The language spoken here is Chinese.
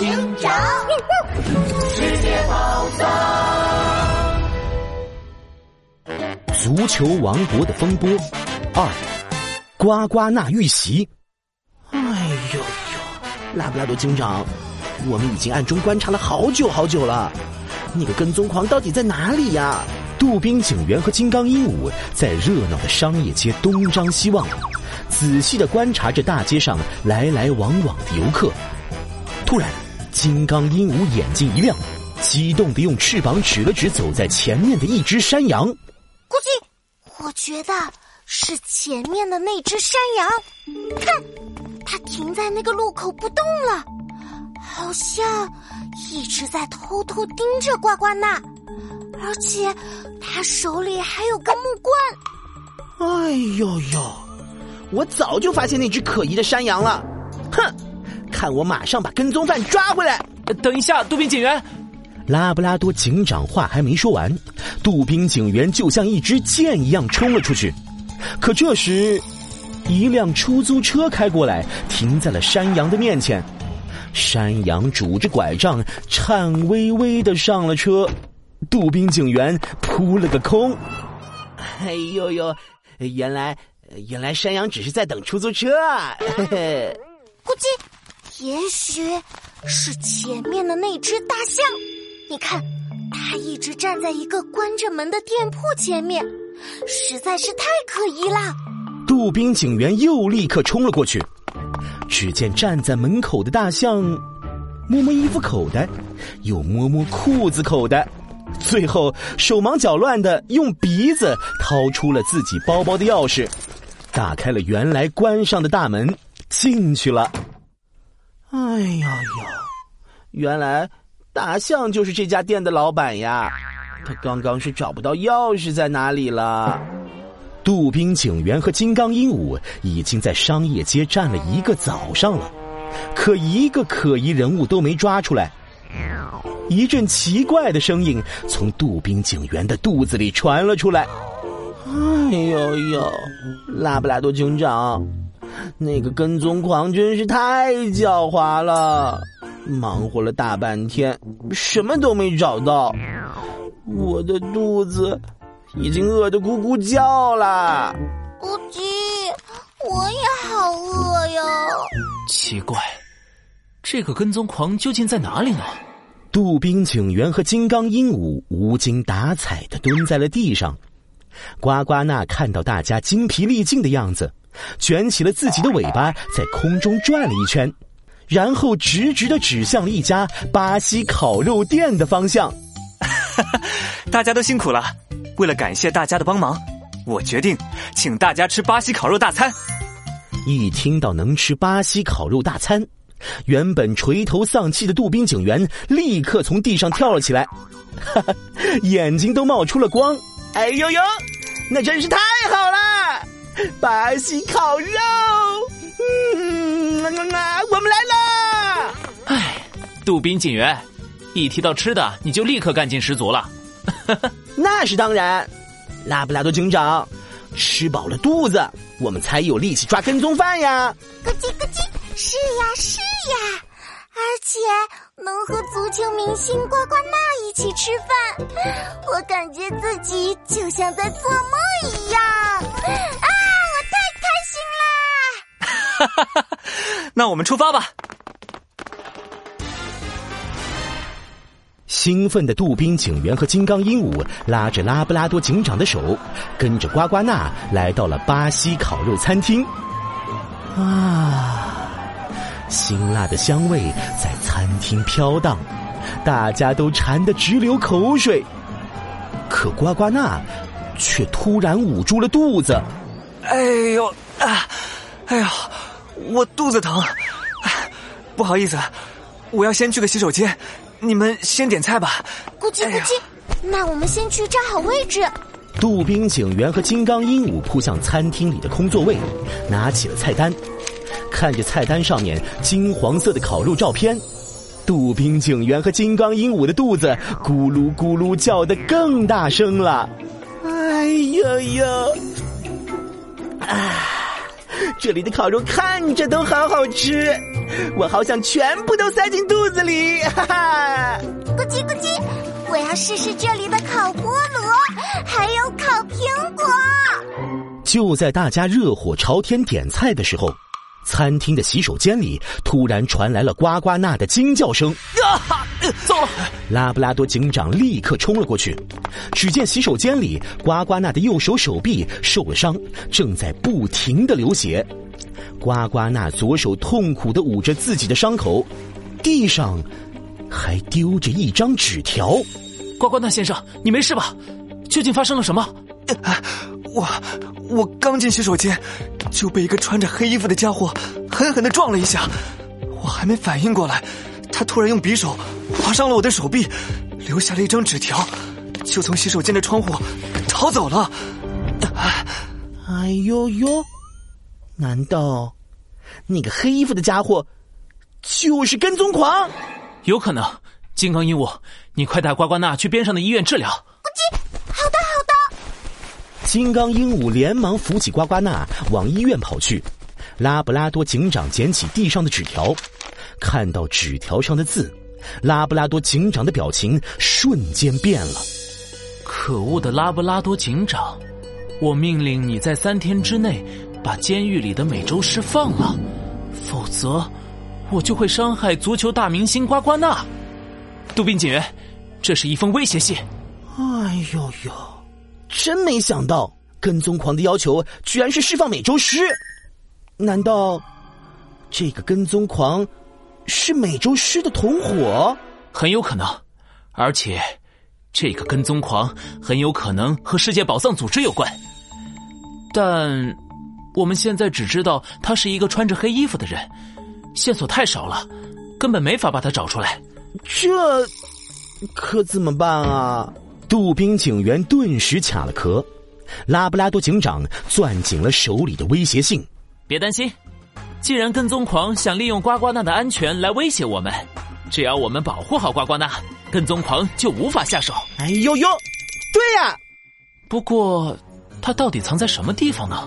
警长，世界宝藏，足球王国的风波二，呱呱那遇袭。哎呦呦，拉布拉多警长，我们已经暗中观察了好久好久了，那个跟踪狂到底在哪里呀？杜宾警员和金刚鹦鹉在热闹的商业街东张西望，仔细的观察着大街上来来往往的游客。突然，金刚鹦鹉眼睛一亮，激动的用翅膀指了指走在前面的一只山羊。估计，我觉得是前面的那只山羊。看，它停在那个路口不动了，好像一直在偷偷盯着呱呱那，而且它手里还有个木棍。哎呦呦！我早就发现那只可疑的山羊了。哼！看我马上把跟踪犯抓回来！等一下，杜宾警员。拉布拉多警长话还没说完，杜宾警员就像一支箭一样冲了出去。可这时，一辆出租车开过来，停在了山羊的面前。山羊拄着拐杖，颤巍巍的上了车。杜宾警员扑了个空。哎呦呦，原来原来山羊只是在等出租车啊！嘿嘿，估计。也许是前面的那只大象，你看，它一直站在一个关着门的店铺前面，实在是太可疑了。杜宾警员又立刻冲了过去，只见站在门口的大象，摸摸衣服口袋，又摸摸裤子口袋，最后手忙脚乱的用鼻子掏出了自己包包的钥匙，打开了原来关上的大门，进去了。哎呀呀！原来大象就是这家店的老板呀！他刚刚是找不到钥匙在哪里了。杜宾警员和金刚鹦鹉已经在商业街站了一个早上了，可一个可疑人物都没抓出来。一阵奇怪的声音从杜宾警员的肚子里传了出来。哎呦呦，拉布拉多警长！那个跟踪狂真是太狡猾了，忙活了大半天，什么都没找到，我的肚子已经饿得咕咕叫了。咕叽，我也好饿哟。奇怪，这个跟踪狂究竟在哪里呢？杜宾警员和金刚鹦鹉无精打采的蹲在了地上，呱呱那看到大家精疲力尽的样子。卷起了自己的尾巴，在空中转了一圈，然后直直的指向了一家巴西烤肉店的方向。大家都辛苦了，为了感谢大家的帮忙，我决定请大家吃巴西烤肉大餐。一听到能吃巴西烤肉大餐，原本垂头丧气的杜宾警员立刻从地上跳了起来，哈哈，眼睛都冒出了光。哎呦呦，那真是太好了！巴西烤肉，嗯，我们来啦！哎，杜宾警员，一提到吃的，你就立刻干劲十足了。那是当然，拉布拉多警长，吃饱了肚子，我们才有力气抓跟踪犯呀！咯叽咯叽，是呀是呀，而且能和足球明星呱呱那一起吃饭，我感觉自己就像在做梦一样。哈哈！那我们出发吧。兴奋的杜宾警员和金刚鹦鹉拉着拉布拉多警长的手，跟着呱呱娜来到了巴西烤肉餐厅。啊，辛辣的香味在餐厅飘荡，大家都馋得直流口水。可呱呱娜却突然捂住了肚子。哎呦啊！哎呦！我肚子疼，不好意思，我要先去个洗手间，你们先点菜吧。咕叽咕叽，那我们先去站好位置。杜宾警员和金刚鹦鹉扑向餐厅里的空座位，拿起了菜单，看着菜单上面金黄色的烤肉照片，杜宾警员和金刚鹦鹉的肚子咕噜咕噜叫得更大声了。哎呀呀！啊！这里的烤肉看着都好好吃，我好想全部都塞进肚子里，哈哈！咕叽咕叽，我要试试这里的烤菠萝，还有烤苹果。就在大家热火朝天点菜的时候，餐厅的洗手间里突然传来了呱呱娜的惊叫声。啊！糟了！拉布拉多警长立刻冲了过去，只见洗手间里呱呱娜的右手手臂受了伤，正在不停的流血。呱呱娜左手痛苦的捂着自己的伤口，地上还丢着一张纸条。呱呱娜先生，你没事吧？究竟发生了什么？我我刚进洗手间，就被一个穿着黑衣服的家伙狠狠的撞了一下，我还没反应过来，他突然用匕首划伤了我的手臂，留下了一张纸条，就从洗手间的窗户逃走了。哎呦呦！难道那个黑衣服的家伙就是跟踪狂？有可能。金刚鹦鹉，你快带呱呱娜去边上的医院治疗。金刚鹦鹉连忙扶起呱呱娜往医院跑去。拉布拉多警长捡起地上的纸条，看到纸条上的字，拉布拉多警长的表情瞬间变了。可恶的拉布拉多警长！我命令你在三天之内把监狱里的美洲狮放了，否则我就会伤害足球大明星呱呱娜。杜宾警员，这是一封威胁信。哎呦呦，真没想到跟踪狂的要求居然是释放美洲狮。难道这个跟踪狂是美洲狮的同伙？很有可能，而且这个跟踪狂很有可能和世界宝藏组织有关。但我们现在只知道他是一个穿着黑衣服的人，线索太少了，根本没法把他找出来。这可怎么办啊？杜宾警员顿时卡了壳。拉布拉多警长攥紧了手里的威胁信。别担心，既然跟踪狂想利用呱呱娜的安全来威胁我们，只要我们保护好呱呱娜，跟踪狂就无法下手。哎呦呦，对呀。不过。他到底藏在什么地方呢？